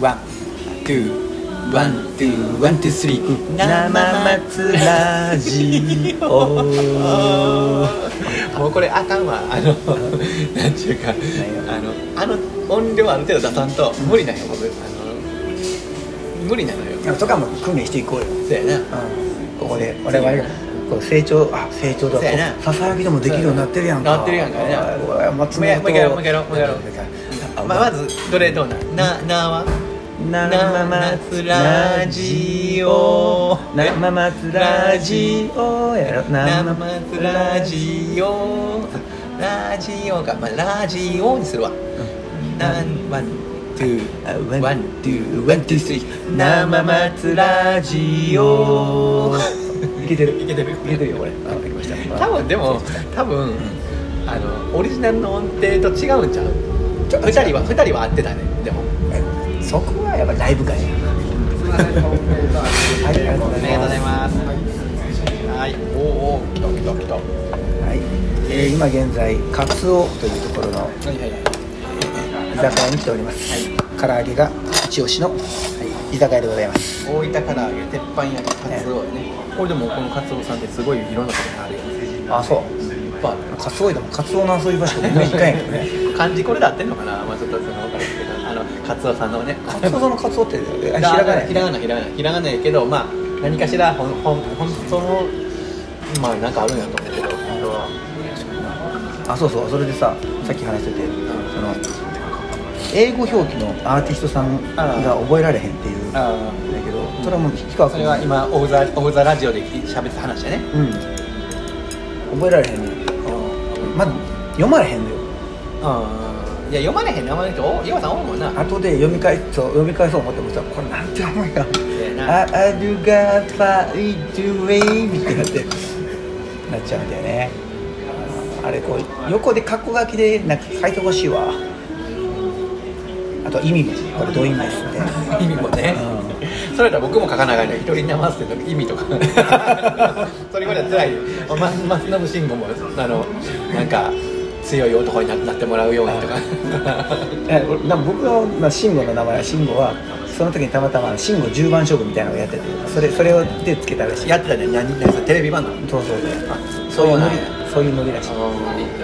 one two one two one two three 生松ラジオ。もうこれあかんわ。あのなんちゅうかあのあの音量ある程度出さんと無理なんよ僕。あの無理なのよ。とかも訓練していこうよ、そうやな。うん、ここで我々がこう成長あ成長だ。そうやな。ささやきでもできるようになってるやんか。なってるやんか。ねもうや本もう一回やろうもう一回やろうもう一回やろう。あまあ、まずどれどうなんななは生松ラジオ。生松ラジオ。やろ生松ラジオ。ラジオかまあラジオにするわ。なんワンツーワンツーワンツースリー生松ラジオいけてるいけてるいけてるよこれあできました多分でも多分あのオリジナルの音程と違うんちゃう二人は二人は合ってたねでもそこはやっぱライブ感やはいありがとうございます。はいおお来た来た来た。はい、えー今現在カツオというところの居酒屋に来ております。はい。唐揚げが一押しの居酒屋でござい。ます大分唐揚げ鉄板焼きカツオやねこれでもこのカツオさんってすごい。い。ろんなところにあるよあそうい。っぱい。あるカツオでもカツオの遊び場所で一回やけどね漢字これで合ってんのかなまあちょっとその分からんけどカツオさんのねカツオのカツオってあひひらがなひらがなひらがなひらがなやけどまあ何かしらほんほん本当のまあなんかあるんやと思うけど。あそうそう。それでささっき話しててその英語表記のアーティストさんが覚えられへんっていう。んだあけどそれはもう氷川君それは今オブザオブザラジオで喋ってた話やね。うん。覚えられへんねん。まず読まれへんのよいや読まれへん名前の人お岩さん多いもんな。後で読み返そう読み返そう思ってもさこれなんて思うやな。ああるがファイトウェイみたいになってなっちゃうんだよね。あれこう横でカッコ書きでなんか書いてほしいわ。あと意味もこれどういう意味です 意味もね、それだ僕も書かながら一人に合わせて意味とか。それぐらい辛い。松信慎吾もあのなんか強い男にななってもらうようにとか。僕の、まあ、慎吾の名前は慎吾はその時にたまたま慎吾10番勝負みたいなのをやっててそれそれをでつけたらしい。やってたね。何何テレビ番組そうそうそう。そういうノリそういうノリらしい。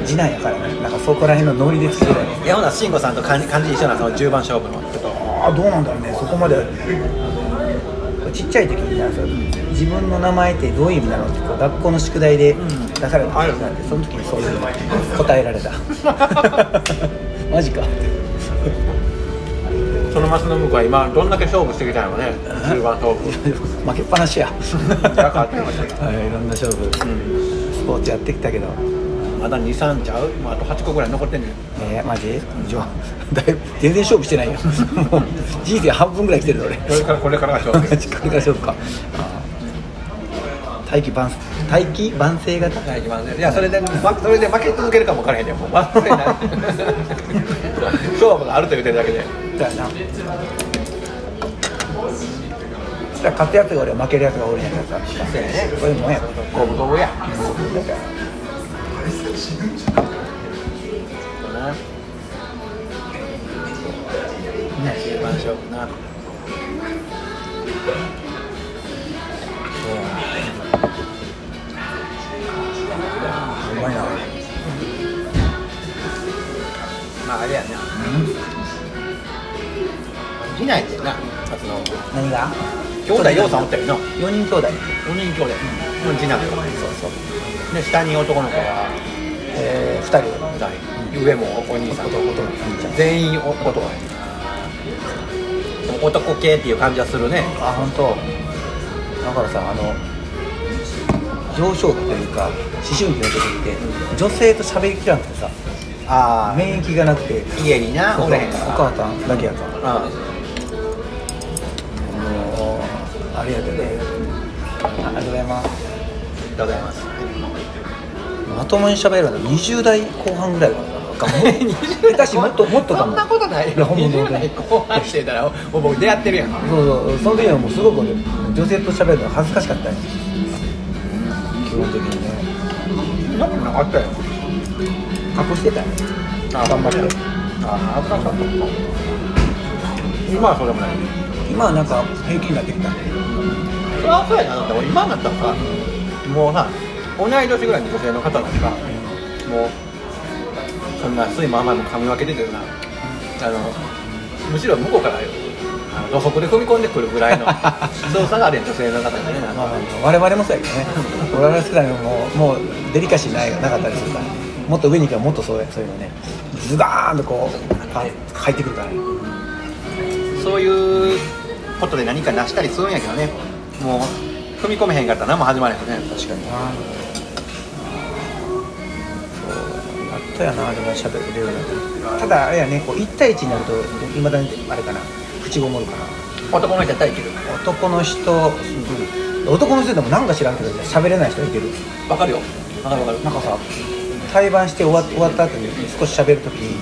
次男やからね。なんかそこら辺のノリでつけたいやほな慎吾さんと感じ感じ一緒なその10番勝負の。ちょっとああどうなんだろうね。そこまでちっちゃい時にさそう自分の名前ってどういう意味なのってこう学校の宿題で出された時があってその時にそういうの答えられた。マジか。その松信子は今どんだけ勝負してきたのね10番勝負。負けっぱなしや。はいいろんな勝負スポーツやってきたけどまだ23ちゃう、まあ、あと8個ぐらい残ってんねん。えー、マジ？じゃあだいぶ全然勝負してないよ。人生半分ぐらい来てるぞ俺。これからこれからが勝負。これから勝負か。大器晩大器晩成型？はいいきますねいやそれで、ま、それで負け続けるかも分からへんでもうない 勝負があると言ってるだけで。だよな勝つやつが俺負けるやつがおるんやからさ。そうやね。そういうもんや。五分五分やだからそうな10番勝負なうまいなまああれやね。次男やってん。な辰野何が兄弟ようさん。おったよな4人兄弟4人兄弟うん。次男よそうそうで下に男の子がえー、2人2人上もお兄さんと弟の兄ちゃん。全員男男系っていう感じはするね。あ本当。だからさあの上昇期というか思春期の時って女性と喋りきらなくてさあ免疫がなくて家になおれへんおから。母さんだけやから。うん。もうありがとうね。ありがとうございます。ありがとうございますまともに喋るの20代後半ぐらいかなかも下手しもっともっとかもそんなことないいやほんま20代後半してたらもう僕出会ってるやん。そうそうその時はもうすごく俺女性と喋るの恥ずかしかったよ基本的にねなことなかったよ隠してたよあ頑張ってあ恥ずかしかった今はそうでもない今はなんか平均になってきたそれはそうやなだって今になったらさもうさ同い年ぐらいの女性の方なんかもうそんな酸いも甘いも噛み分けててるなあのむしろ向こうから土足で踏み込んでくるぐらいの 動作がある女性の方がねまあ我々もそうやけどね。我々世代ももうもうデリカシーないなかったりするからもっと上に行けばもっとそうやそういうのねズバーンとこうパ入ってくるからね。そういうことで何か成したりするんやけどねもう踏み込めへんかったら何も始まらへんよね。確かになそうやっとやなでも喋れるようになったただあれやねこう1対1になるといまだにあれかな口ごもるかな。男の人やったらいける。男の人、男の人でもなんか知らんけど喋れない人いてる。わかるよ。わかるわかる。なんかさ対バンして終わ終わった後に少し喋るときに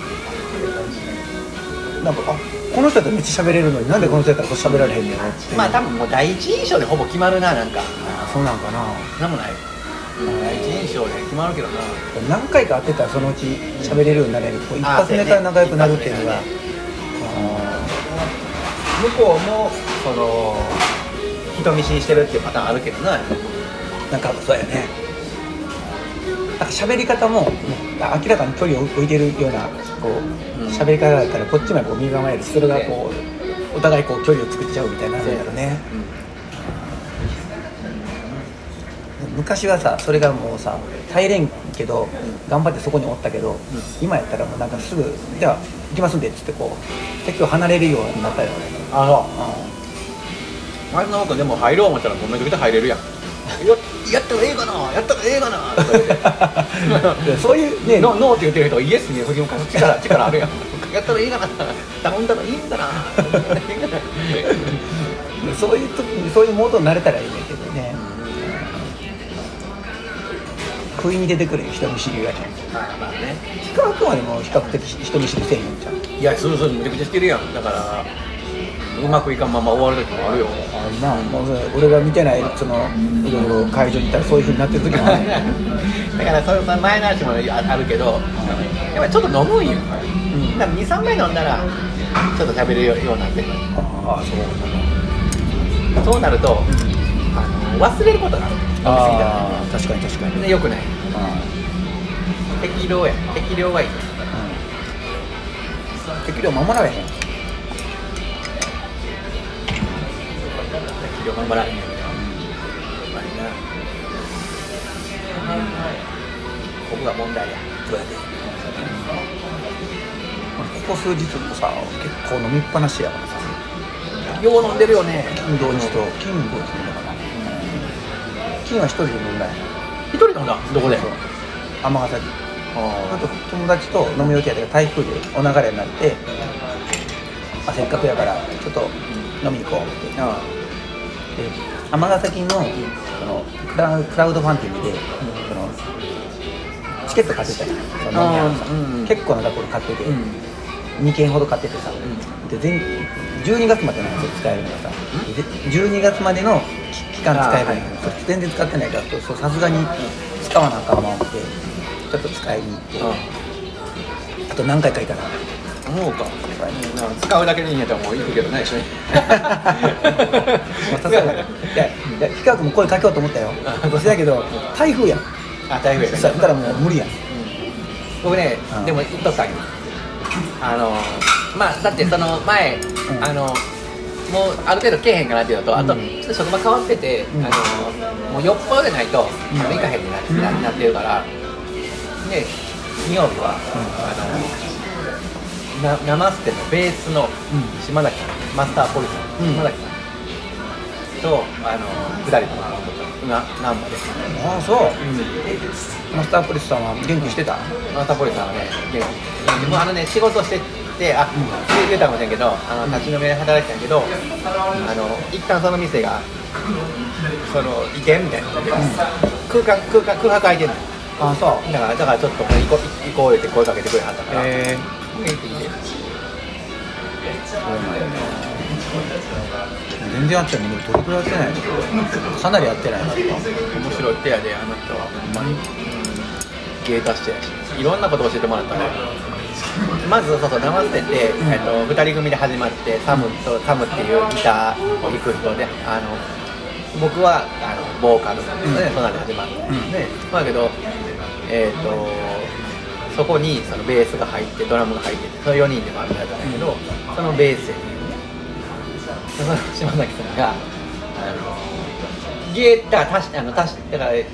なんかあこの人だったらめっちゃ喋れるのになんでこの人だったらこう喋られへんのやろってまあ多分もう第一印象でほぼ決まるななんか。あそうなんかな。なんもない。第一印象で決まるけどな。何回か会ってたらそのうち喋れるようになれる。こう一あ発目から仲良くなるっていうのが。そうや向こうもその人見知りしてるっていうパターンあるけどな。なんかそうやね。なんか喋り方も明らかに距離を置いてるようなこううん。喋り方だったらこっちもこう身構える。しそれがこうお互いこう距離を作っちゃうみたいなるんだろうね昔はさそれがもうさ耐えれんけど頑張ってそこにおったけど、今やったらもうなんかすぐ「じゃあ行きますんで」っつってこう席を離れるようになったよ。ねあそう前の僕でも入ろう思ったらもうめちゃくちゃ入れるやん。ややったらええかなやったらええかな そういうね。ノノーって言ってる人はイエスに振り向かす力力あるやん。やったらいいかな頼んだらいいんだなそういう時にそういうモードになれたらいいね不意に出てくる人見知りがねまあまあね氷川君はでも比較的人見知りせえへんじゃんいやそうそうめちゃくちゃしてるやんだからうまくいかんまま終わる時もあるよあなもう俺が見てないそのいろいろ会場に行ったらそういうふうになってる時もあるだからそれその前の話もああるけどやっぱりちょっと飲むんよ、うんだから23杯飲んだらちょっと食べるようになってくるああそうそうなるとあの忘れることがある。ああ確かに確かに。でよくない。あ適量や。適量がいい。あうん。適量守られへん。適量頑張られへん。ここが問題や。そうやでここ数日もさ結構飲みっぱなしやからさ。よう飲んでるよね。金土日と。金土日のかな金は一人で飲んだんや一人飲んだどこで？尼崎。ああと友達と飲む予定やったけど台風でお流れになってあせっかくやからちょっと飲みに行こうって。あで尼崎のそのクラウクラウドファンディングで、そのチケット買ってたよその飲みさうん結構なところ買ってて、うん。2件ほど買っててさ、で全12月までなんですよ使えるのがさで12月までの期期間使えるのに、それ全然使ってないからさすがに使わなあかんわ思ってちょっと使いに行って、あと何回かいたら思うか。使うだけでいいんやったらもう行くけどね一緒に。まあさすがに氷川君も声かけようと思ったよ。そやけど台風やん。あ台風やね。そしたらもう無理やん。僕ねうん。でも言っとったんよ。あのまあだってその前、ん。あのもうある程度けえへんかなっていうのと、あとうん。ちょっと職場変わってて、うん。あのもうよっぽどでないと、行かへんにな,、うん。ななってるからで金曜日は、あのな生ステのベースのうん。島崎さんマスターポリスのうん。島崎さんとあの下りとかな難波で、ああそう。マスターポリスさんは元気してた？マスターポリスさんはね元気。もうあのね仕事しててあ、言うたかもしれんけどあの立ち飲みで働いてたんやけど、あの一旦その店がその移転みたいな、空間空間空白空いてんのよ。ああそう。だからだからちょっと行こう行こうって声かけてくれはったから、え元気で全然やってないねどれくらいやってない。のかなりやってない面白い手やであの人は。ほんまに、うん、芸達者やし。いろんなこと教えてもらったねまずそうそう生捨てて、えっと、2人組で始まってサムとサムっていうギターを弾く人であの僕はあのボーカルで、ねそん。なんで始まって、うん。でまあだけどえっ、とそこにそのベースが入ってドラムが入っててその4人でバンドやったんだけど、そのベースにその島崎さんがあのギター足しあの足しだからギ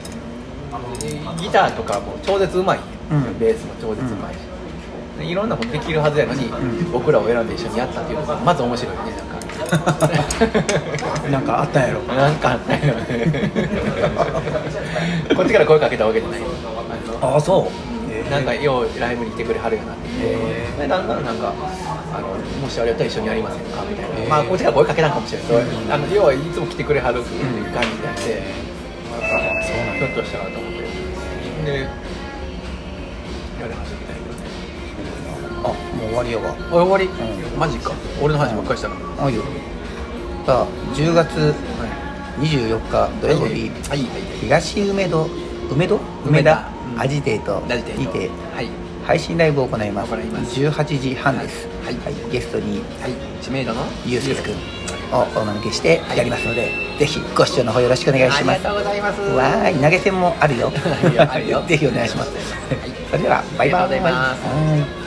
ターとかも超絶うまい、うん。ベースも超絶うまいし、でいろんなことできるはずやのに、僕らを選んで一緒にやったっていうのがまず面白いねなんか。なんかあったんやろ。なんかあったよね。こっちから声かけたわけじゃない。ああそう。なんかようライブに来てくれはるようになってでだんだんなんかあのもしあれやったら一緒にやりませんかみたいな、まあこっちから声かけたんかもしれない、あの要はいつも来てくれはるっていう感じで。あって、ひょっとしたらと思って。でやり始めた。いあもう終わりやわ。お終わり、うん。マジか。俺の話ばっかりしたの、あいいよ。さあ10月24日土曜日。はい。はい。東梅戸梅戸？梅田。アジテートにてはい。配信ライブを行います。行います。18時半です。はい。ゲストにはい。知名度の？ゆうすけくんをお招きしてやりますので、ぜひご視聴の方よろしくお願いします。ありがとうございます。わーい。投げ銭もあるよ。ぜひお願いします、はい。それではバイバイ